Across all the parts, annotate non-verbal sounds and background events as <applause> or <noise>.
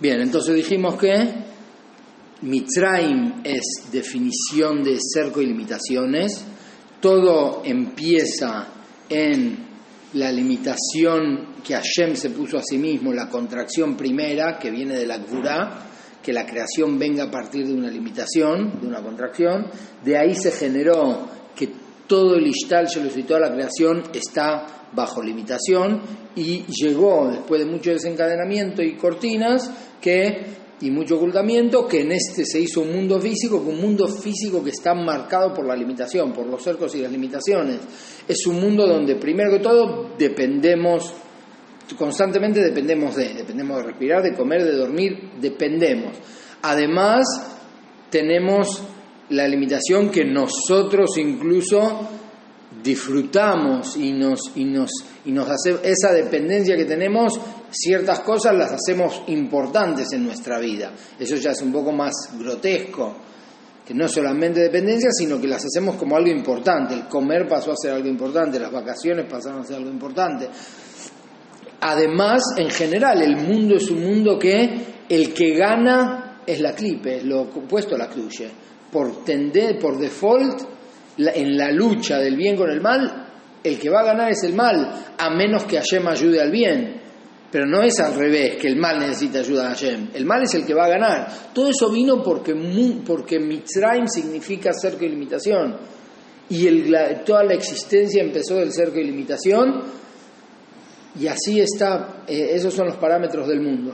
Bien, entonces dijimos que Mitzrayim es definición de cerco y limitaciones. Todo empieza en la limitación que Hashem se puso a sí mismo, la contracción primera que viene de la Gvurá, que la creación venga a partir de una limitación, de una contracción. De ahí se generó todo el Ishtal y toda la creación está bajo limitación y llegó después de mucho desencadenamiento y cortinas que y mucho ocultamiento que en este se hizo un mundo físico, un mundo físico que está marcado por la limitación, por los cercos y las limitaciones. Es un mundo donde primero que todo dependemos constantemente dependemos de, dependemos de respirar, de comer, de dormir, dependemos. Además, tenemos la limitación que nosotros incluso disfrutamos y nos, y nos, y nos hace esa dependencia que tenemos, ciertas cosas las hacemos importantes en nuestra vida. Eso ya es un poco más grotesco, que no solamente dependencia, sino que las hacemos como algo importante. El comer pasó a ser algo importante, las vacaciones pasaron a ser algo importante. Además, en general, el mundo es un mundo que el que gana es la clipe, lo opuesto a la cruce. Por, tender, por default, en la lucha del bien con el mal, el que va a ganar es el mal, a menos que Hashem ayude al bien. Pero no es al revés, que el mal necesita ayuda a Hashem. El mal es el que va a ganar. Todo eso vino porque, porque Mitzrayim significa cerco y limitación. Y toda la existencia empezó del cerco y limitación. Y así está, eh, esos son los parámetros del mundo.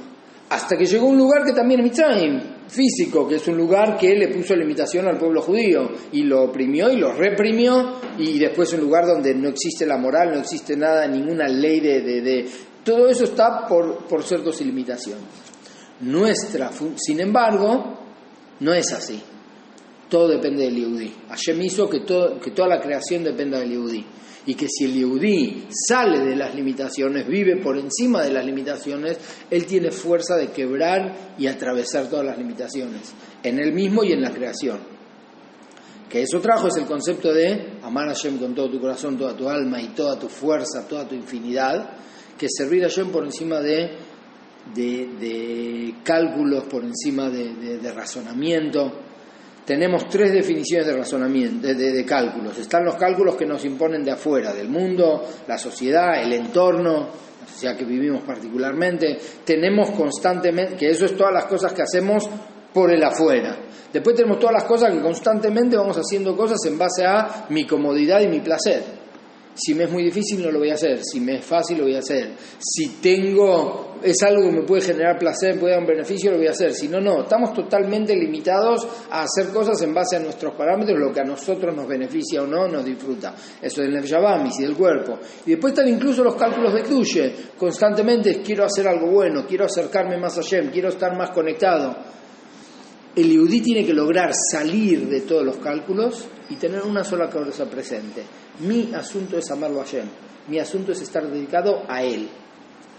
Hasta que llegó un lugar que también es Mitzrayim, físico, que es un lugar que le puso limitación al pueblo judío y lo oprimió y lo reprimió y después un lugar donde no existe la moral, no existe nada, ninguna ley de... de, todo eso está por, por y limitaciones. Nuestra, sin embargo, no es así. Todo depende del Yehudi. Hashem hizo que, todo, que toda la creación dependa del Yehudi y que si el Yehudí sale de las limitaciones, vive por encima de las limitaciones, él tiene fuerza de quebrar y atravesar todas las limitaciones, en él mismo y en la creación. Que eso trajo es el concepto de amar a Hashem con todo tu corazón, toda tu alma y toda tu fuerza, toda tu infinidad, que servir a Hashem por encima de, de, cálculos, por encima de, de razonamiento tenemos tres definiciones de razonamiento, de, cálculos. Están los cálculos que nos imponen de afuera, del mundo, la sociedad, el entorno, la sociedad que vivimos particularmente. Tenemos constantemente, que eso es todas las cosas que hacemos por el afuera. Después tenemos todas las cosas que constantemente vamos haciendo cosas en base a mi comodidad y mi placer. Si me es muy difícil no lo voy a hacer, si me es fácil lo voy a hacer. Si tengo es algo que me puede generar placer, puede dar un beneficio, lo voy a hacer. Si no, no, estamos totalmente limitados a hacer cosas en base a nuestros parámetros, lo que a nosotros nos beneficia o no, nos disfruta. Eso es el y del cuerpo. Y después están incluso los cálculos de Kduye. Constantemente quiero hacer algo bueno, quiero acercarme más a Shem, quiero estar más conectado. El Yehudí tiene que lograr salir de todos los cálculos y tener una sola cabeza presente. Mi asunto es amarlo a Hashem. Mi asunto es estar dedicado a Él.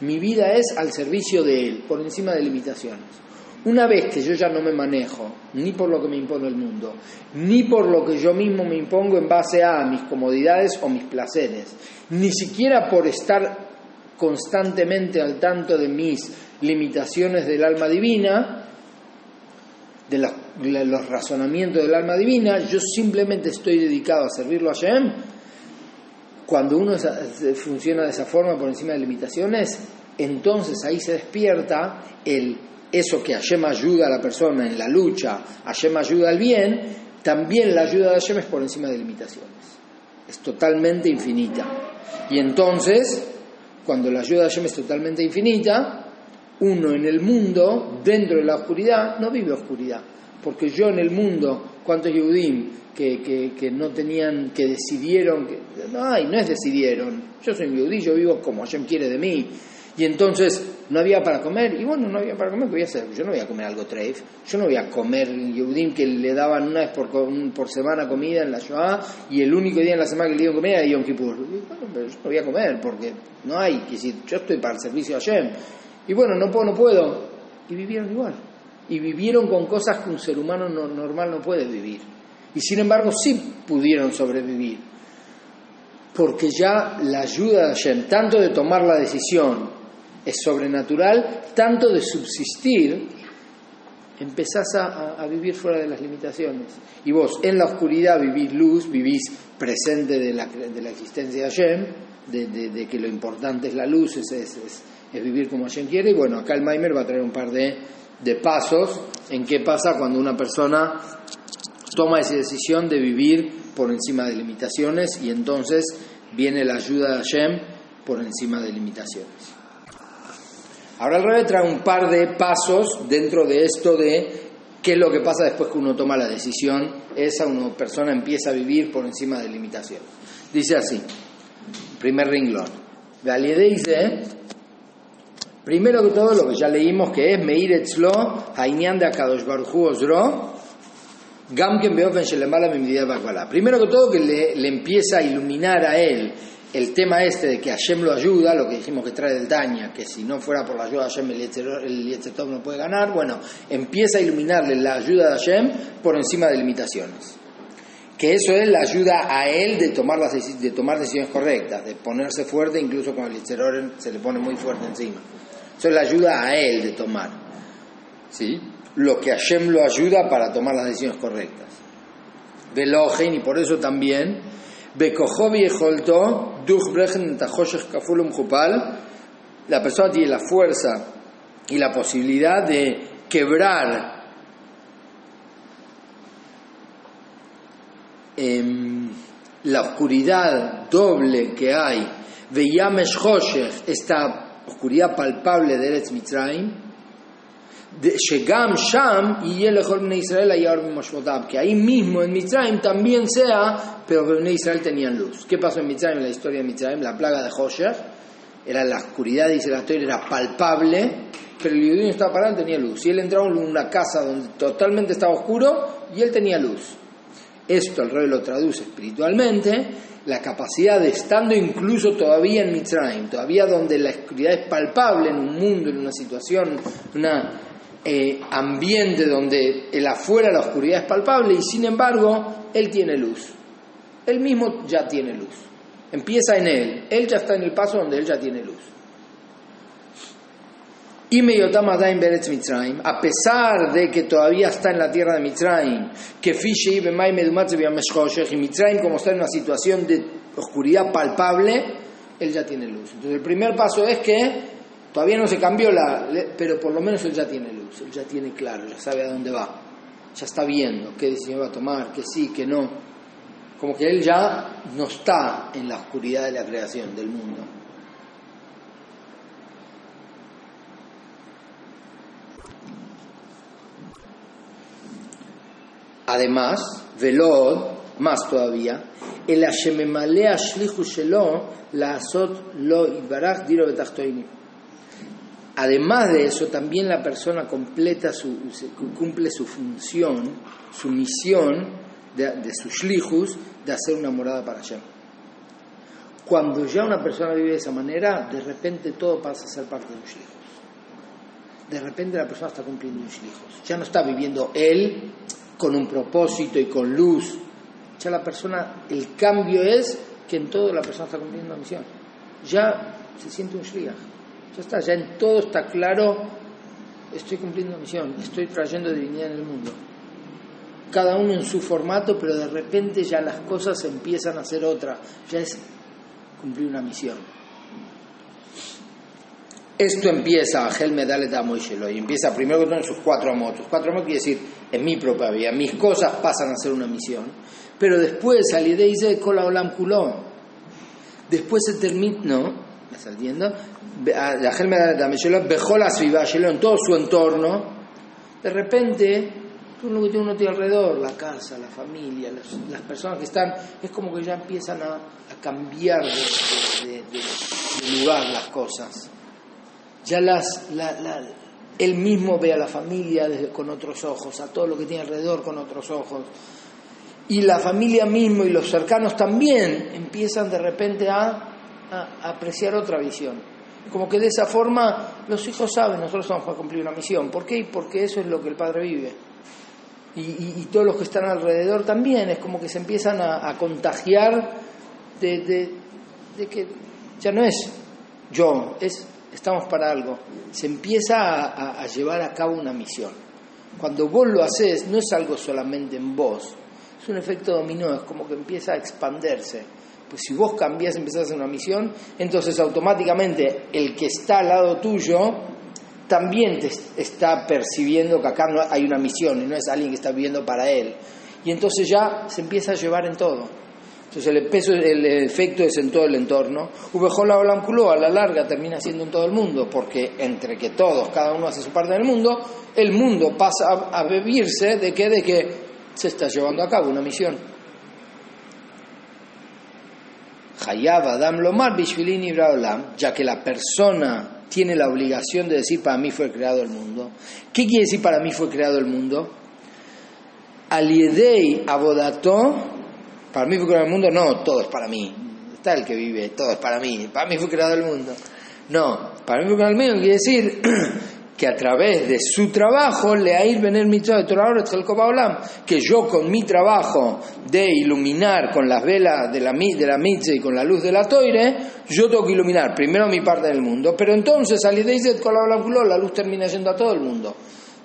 Mi vida es al servicio de Él, por encima de limitaciones. Una vez que yo ya no me manejo, ni por lo que me impone el mundo, ni por lo que yo mismo me impongo en base a mis comodidades o mis placeres, ni siquiera por estar constantemente al tanto de mis limitaciones del alma divina, de los, razonamientos del alma divina, yo simplemente estoy dedicado a servirlo a Shem, cuando uno funciona de esa forma por encima de limitaciones, entonces ahí se despierta el, eso que Hashem ayuda a la persona en la lucha, Hashem ayuda al bien, también la ayuda de Hashem es por encima de limitaciones. Es totalmente infinita. Y entonces, cuando la ayuda de Hashem es totalmente infinita, uno en el mundo, dentro de la oscuridad, no vive oscuridad. Porque yo en el mundo, ¿cuántos Yehudim que, que, no tenían, que decidieron, que, no, no es decidieron, yo soy un Yehudí, yo vivo como Hashem quiere de mí. Y entonces no había para comer, y bueno, no había para comer, ¿qué voy a hacer? Yo no voy a comer algo treif, yo no voy a comer Yehudim que le daban una vez por, por semana comida en la Shoah, y el único día en la semana que le dieron comida era Yom Kippur. bueno, pero yo no voy a comer, porque no hay, que decir, yo estoy para el servicio a Hashem. Y bueno, no puedo, no puedo. Y vivieron igual. Y vivieron con cosas que un ser humano normal no puede vivir. Y sin embargo sí pudieron sobrevivir. Porque ya la ayuda de Hashem, tanto de tomar la decisión es sobrenatural, tanto de subsistir, empezás a, vivir fuera de las limitaciones. Y vos en la oscuridad vivís luz, vivís presente de la, de la existencia de Hashem, de, que lo importante es la luz, es, es, vivir como Hashem quiere. Y bueno, acá el Maimer va a traer un par de, de pasos en qué pasa cuando una persona toma esa decisión de vivir por encima de limitaciones y entonces viene la ayuda de Hashem por encima de limitaciones. Ahora el rey trae un par de pasos dentro de esto de qué es lo que pasa después que uno toma la decisión, esa una persona empieza a vivir por encima de limitaciones. Dice así, primer renglón. Primero que todo lo que ya leímos que es Meir Etzlo, Hainyan de Akadosh Baruchu Osro, Gamken Beofen Shelemala Primero que todo que le, empieza a iluminar a él el tema este de que Hashem lo ayuda, lo que dijimos que trae del Daña, que si no fuera por la ayuda de Hashem el Yetzirah no puede ganar, bueno, empieza a iluminarle la ayuda de Hashem por encima de limitaciones. Que eso es la ayuda a él de tomar, las, de tomar decisiones correctas, de ponerse fuerte incluso cuando el Yetzirah se le pone muy fuerte encima. Eso es la ayuda a él de tomar. ¿Sí? Lo que Hashem lo ayuda para tomar las decisiones correctas. Velogen, y por eso también la persona tiene la fuerza y la posibilidad de quebrar em, la oscuridad doble que hay, esta oscuridad palpable de Eretz Mitzrayim, Shegam Sham y el Israel que ahí mismo en Mitzrayim también sea, pero que en Israel tenían luz. ¿Qué pasó en Mitzrayim, en la historia de Mitzrayim? La plaga de Hosher, era la oscuridad, dice la historia, era palpable, pero el judío estaba parado, tenía luz. Y él entraba en una casa donde totalmente estaba oscuro y él tenía luz. Esto el rey lo traduce espiritualmente, la capacidad de estando incluso todavía en Mitzrayim, todavía donde la oscuridad es palpable en un mundo, en una situación, una eh, ambiente donde el afuera la oscuridad es palpable y sin embargo él tiene luz. Él mismo ya tiene luz. Empieza en él. Él ya está en el paso donde él ya tiene luz. A pesar de que todavía está en la tierra de Mitzrayim, que y Mitzrayim, como está en una situación de oscuridad palpable, él ya tiene luz. Entonces, el primer paso es que Todavía no se cambió la, pero por lo menos él ya tiene luz, él ya tiene claro, ya sabe a dónde va, ya está viendo qué decisión va a tomar, que sí, que no. Como que él ya no está en la oscuridad de la creación del mundo. Además, Velod, más todavía, el Hashememalea Shlichu Shelo, la Asot Lo Ibarach Diro Betachtoini. Además de eso, también la persona completa su, cumple su función, su misión de, sus shlichus de hacer una morada para allá. Cuando ya una persona vive de esa manera, de repente todo pasa a ser parte de un shlichus. De repente la persona está cumpliendo un shlichus. Ya no está viviendo él con un propósito y con luz. Ya la persona, el cambio es que en todo la persona está cumpliendo una misión. Ya se siente un shliach. Ya está, ya en todo está claro, estoy cumpliendo misión, estoy trayendo divinidad en el mundo. Cada uno en su formato, pero de repente ya las cosas empiezan a ser otra, ya es cumplir una misión. Esto empieza, a Medale Moishelo, y empieza primero que todo sus cuatro amos. cuatro amos quiere decir, en mi propia vida, mis cosas pasan a ser una misión. Pero después, al dice Kola Olam Kulón, después se termina, ¿no? ¿Me está entendiendo? en todo su entorno, de repente, todo lo que tiene uno tiene alrededor, la casa, la familia, las, personas que están, es como que ya empiezan a, cambiar de, lugar las cosas. Ya las, él mismo ve a la familia con otros ojos, a todo lo que tiene alrededor con otros ojos. Y la familia mismo y los cercanos también empiezan de repente a apreciar otra visión. Como que de esa forma los hijos saben, nosotros vamos a cumplir una misión. ¿Por qué? Porque eso es lo que el padre vive. Y, todos los que están alrededor también, es como que se empiezan a, contagiar de, que ya no es yo, es, estamos para algo. Se empieza a, llevar a cabo una misión. Cuando vos lo haces, no es algo solamente en vos, es un efecto dominó, es como que empieza a expandirse. Pues si vos cambiás, empezás una misión, entonces automáticamente el que está al lado tuyo también te está percibiendo que acá no hay una misión y no es alguien que está viviendo para él. Y entonces ya se empieza a llevar en todo. Entonces el peso, el efecto es en todo el entorno. Ubejola Olamculo a la larga termina siendo en todo el mundo, porque entre que todos, cada uno hace su parte del mundo, el mundo pasa a, a vivirse de que, de que se está llevando a cabo una misión. Hayab Adam Lomar Bishvilini Olam, ya que la persona tiene la obligación de decir para mí fue creado el mundo. ¿Qué quiere decir para mí fue creado el mundo? Aliedei Abodato, para mí fue creado el mundo, no, todo es para mí. Está el que vive, todo es para mí, para mí fue creado el mundo. No, para mí fue creado el mundo quiere decir <clears throat> que a través de su trabajo, le a ir venir mitzvah de que yo con mi trabajo de iluminar con las velas de la, de la mitzvah y con la luz de la toire, yo tengo que iluminar primero mi parte del mundo, pero entonces al con la luz termina yendo a todo el mundo.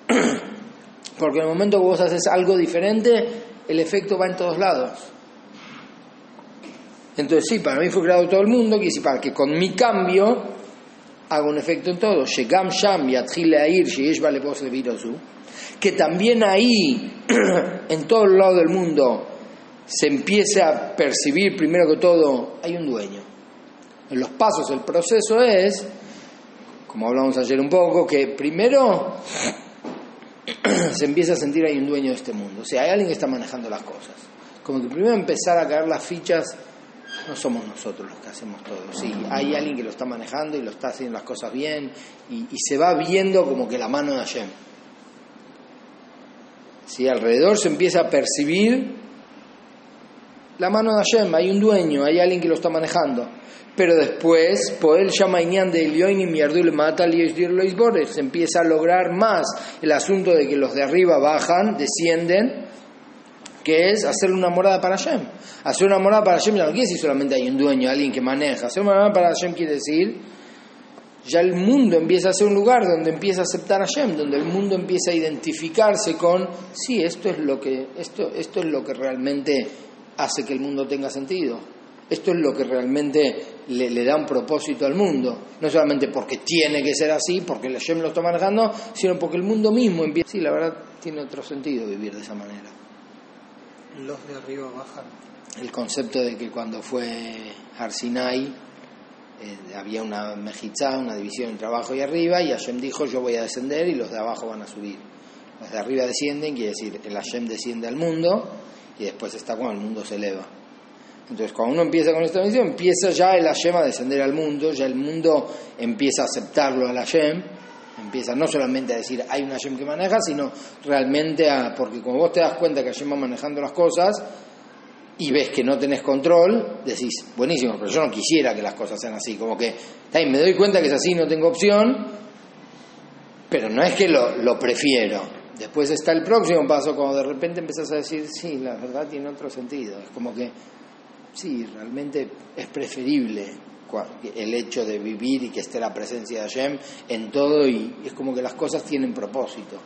<clears throat> Porque en el momento que vos haces algo diferente, el efecto va en todos lados. Entonces sí, para mí fue creado todo el mundo, quiere decir para que con mi cambio haga un efecto en todo. Que también ahí, <clears throat> en todo el lado del mundo, se empiece a percibir primero que todo, hay un dueño. En los pasos el proceso es, como hablamos ayer un poco, que primero <clears throat> se empieza a sentir hay un dueño de este mundo. O sea, hay alguien que está manejando las cosas. Como que primero empezar a caer las fichas no somos nosotros los que hacemos todo. Sí, hay alguien que lo está manejando y lo está haciendo las cosas bien y, se va viendo como que la mano de Hashem. Sí, alrededor se empieza a percibir la mano de Hashem, hay un dueño, hay alguien que lo está manejando. Pero después, por el Shamainian de y Mierdul Mata se empieza a lograr más el asunto de que los de arriba bajan, descienden que es hacer una morada para Hashem. Hacer una morada para Hashem ya no quiere decir solamente hay un dueño, alguien que maneja. Hacer una morada para Hashem quiere decir ya el mundo empieza a ser un lugar donde empieza a aceptar a Hashem, donde el mundo empieza a identificarse con, sí, esto es lo que, esto, esto es lo que realmente hace que el mundo tenga sentido. Esto es lo que realmente le, da un propósito al mundo. No solamente porque tiene que ser así, porque el Hashem lo está manejando, sino porque el mundo mismo empieza. Sí, la verdad tiene otro sentido vivir de esa manera los de arriba bajan. El concepto de que cuando fue Arsinai eh, había una mejizá, una división entre abajo y arriba, y Hashem dijo yo voy a descender y los de abajo van a subir. Los de arriba descienden, quiere decir el Hashem desciende al mundo y después está cuando el mundo se eleva. Entonces, cuando uno empieza con esta misión, empieza ya el Hashem a descender al mundo, ya el mundo empieza a aceptarlo al Hashem, empieza no solamente a decir hay un Hashem que maneja, sino realmente a, porque como vos te das cuenta que Hashem va manejando las cosas y ves que no tenés control, decís, buenísimo, pero yo no quisiera que las cosas sean así, como que me doy cuenta que es así, no tengo opción, pero no es que lo, lo prefiero. Después está el próximo paso, cuando de repente empezás a decir, sí, la verdad tiene otro sentido, es como que, sí, realmente es preferible el hecho de vivir y que esté la presencia de Hashem en todo y es como que las cosas tienen propósito.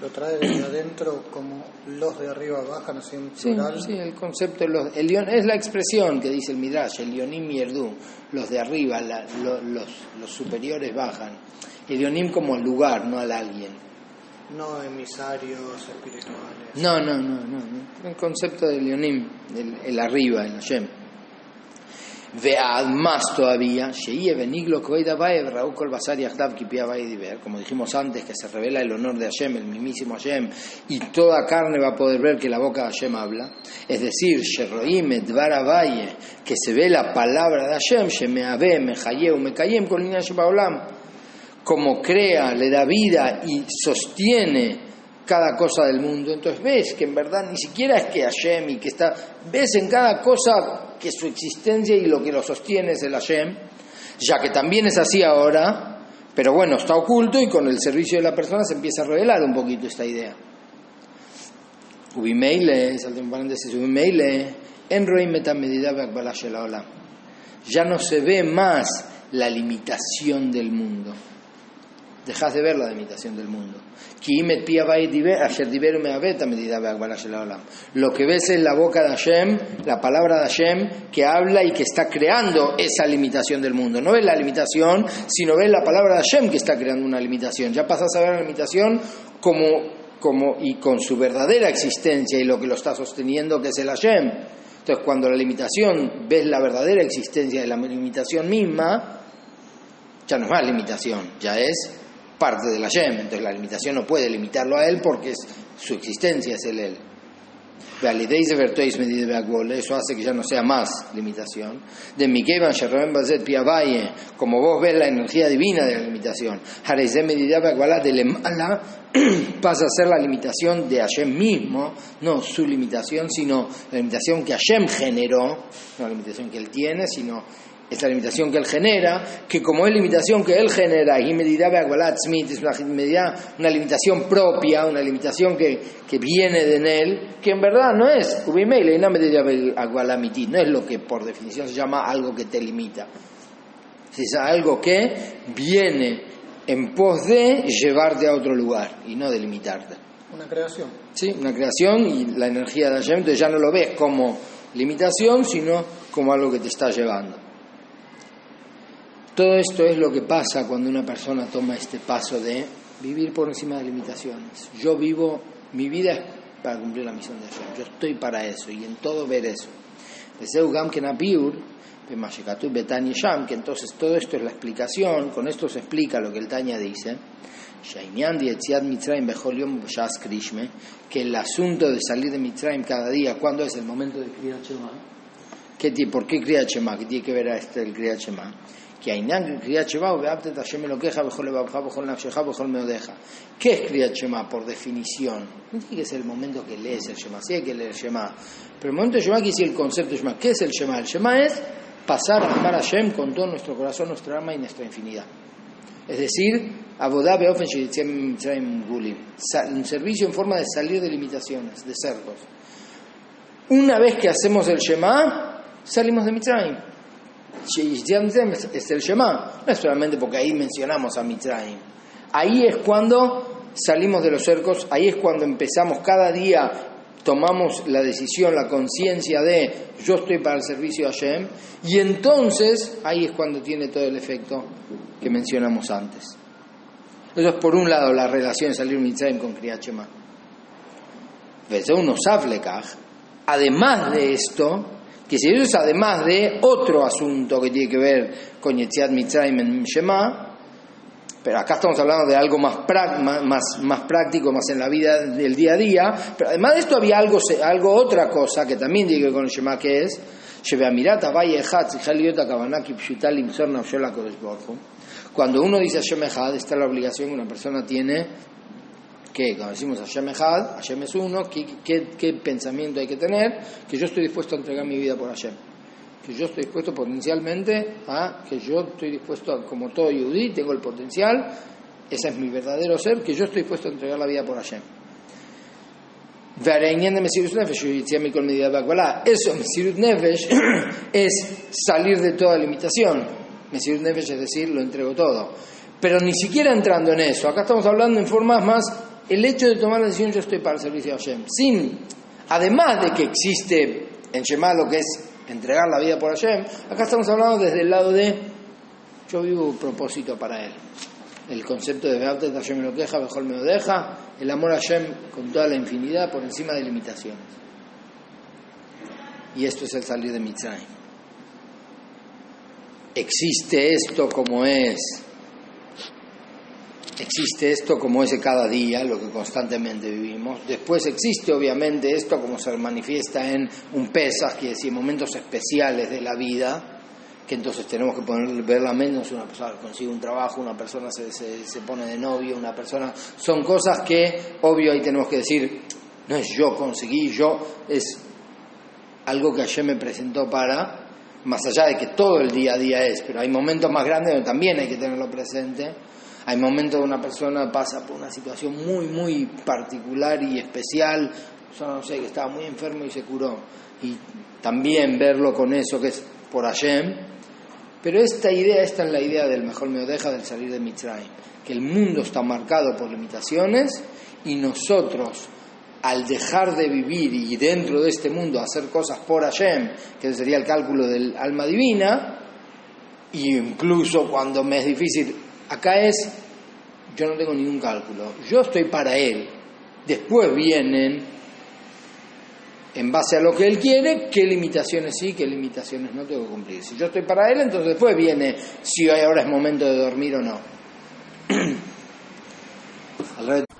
Lo trae desde adentro como los de arriba bajan así en plural. Sí, el concepto los, el, es la expresión que dice el Midrash, el Yonim Yerdu, los de arriba, los, los, superiores bajan. El Yonim como el lugar, no al alguien. No emisarios espirituales. No, no, no, no. El concepto del Yonim, el, el arriba, el Hashem más todavía, como dijimos antes, que se revela el honor de Hashem, el mismísimo Hashem, y toda carne va a poder ver que la boca de Hashem habla. Es decir, que se ve la palabra de Hashem, como crea, le da vida y sostiene cada cosa del mundo. Entonces ves que en verdad ni siquiera es que Hashem y que está, ves en cada cosa que su existencia y lo que lo sostiene es el Hashem, ya que también es así ahora, pero bueno, está oculto y con el servicio de la persona se empieza a revelar un poquito esta idea. Ubimeile, salto un paréntesis, ubimeile, en Ya no se ve más la limitación del mundo. Dejas de ver la limitación del mundo. Lo que ves es la boca de Hashem, la palabra de Hashem, que habla y que está creando esa limitación del mundo. No ves la limitación, sino ves la palabra de Hashem que está creando una limitación. Ya pasas a ver la limitación como, como y con su verdadera existencia y lo que lo está sosteniendo, que es el Hashem. Entonces, cuando la limitación ves la verdadera existencia de la limitación misma, ya no es más limitación, ya es parte de la Yem, entonces la limitación no puede limitarlo a él porque es, su existencia es el él. Eso hace que ya no sea más limitación. De Mikevan como vos ves la energía divina de la limitación. <clears throat> pasa a ser la limitación de Hashem mismo, no su limitación, sino la limitación que Hashem generó, no la limitación que él tiene, sino es la limitación que él genera, que como es limitación que él genera, y es una, una limitación propia, una limitación que, que viene de él, que en verdad no es no es lo que por definición se llama algo que te limita. Es algo que viene en pos de llevarte a otro lugar y no de limitarte. Una creación. Sí, una creación y la energía de Hashem, entonces ya no lo ves como limitación, sino como algo que te está llevando. Todo esto es lo que pasa cuando una persona toma este paso de vivir por encima de limitaciones. Yo vivo, mi vida es para cumplir la misión de Dios. Yo estoy para eso y en todo ver eso. que entonces todo esto es la explicación, con esto se explica lo que el Tanya dice, que el asunto de salir de Mitzrayim cada día, ¿cuándo es el momento de Kriyat Shema? ¿Qué, ¿Por qué Kriyat Shema? ¿Qué tiene que ver a este el Kriyat Shema? כי העניין בקריאת שמע הוא ואהבת את השם אלוקיך בכל לבבך, בכל נפשך, בכל מאודיך. ¿Qué es Kriyat Shema por definición? No tiene que ser el momento que lees el Shema, sí hay que leer el Shema. Pero el momento de Shema quiere decir el concepto de Shema. ¿Qué es el Shema? El Shema es pasar a amar a Hashem con todo nuestro corazón, nuestra alma y nuestra infinidad. Es decir, Abodá Beofen Gulim. Un servicio en forma de salir de limitaciones, de cercos. Una vez que hacemos el Shema, salimos de Mitzrayim es el Shema, no es solamente porque ahí mencionamos a Mitzrayim. Ahí es cuando salimos de los cercos, ahí es cuando empezamos cada día, tomamos la decisión, la conciencia de yo estoy para el servicio de Hashem, y entonces ahí es cuando tiene todo el efecto que mencionamos antes. Eso es por un lado la relación de salir Mitzrayim con Kriyat Shema. Además de esto, que eso es además de otro asunto que tiene que ver con Yetziat Mitzrayim en Shema, pero acá estamos hablando de algo más, más, más práctico, más en la vida del día a día, pero además de esto había algo, algo otra cosa que también tiene que ver con el Shema, que es cuando uno dice Hashem Echad, esta es la obligación que una persona tiene que cuando decimos Hashem Echad, Hashem es uno, ¿qué, pensamiento hay que tener? Que yo estoy dispuesto a entregar mi vida por Hashem. Que yo estoy dispuesto potencialmente a, que yo estoy dispuesto, a, como todo yudí, tengo el potencial, ese es mi verdadero ser, que yo estoy dispuesto a entregar la vida por Hashem. Eso, Mesirut Nefesh, <clears throat> es salir de toda limitación. Mesirut Nefesh es decir, lo entrego todo. Pero ni siquiera entrando en eso, acá estamos hablando en formas más el hecho de tomar la decisión yo estoy para el servicio a Hashem, sin, además de que existe en Shema lo que es entregar la vida por Hashem, acá estamos hablando desde el lado de yo vivo un propósito para él. El concepto de Beatet Hashem lo queja, mejor me lo deja, el amor a Hashem con toda la infinidad por encima de limitaciones. Y esto es el salir de Mitzrayim. Existe esto como es existe esto como es de cada día, lo que constantemente vivimos. Después existe obviamente esto como se manifiesta en un Pesach, que decir momentos especiales de la vida, que entonces tenemos que poner, verla menos, una persona consigue un trabajo, una persona se, se, pone de novio, una persona... Son cosas que, obvio, ahí tenemos que decir, no es yo conseguí, yo, es algo que ayer me presentó para, más allá de que todo el día a día es, pero hay momentos más grandes donde también hay que tenerlo presente hay momentos una persona pasa por una situación muy, muy particular y especial, yo no sé, que estaba muy enfermo y se curó. Y también verlo con eso que es por Hashem, Pero esta idea, esta es la idea del mejor me deja del salir de Mitzrayim, que el mundo está marcado por limitaciones y nosotros al dejar de vivir y dentro de este mundo hacer cosas por Hashem, que sería el cálculo del alma divina, y incluso cuando me es difícil, acá es, yo no tengo ningún cálculo, yo estoy para Él, después vienen, en base a lo que Él quiere, qué limitaciones sí, qué limitaciones no tengo que cumplir. Si yo estoy para Él, entonces después viene si ahora es momento de dormir o no. <clears throat>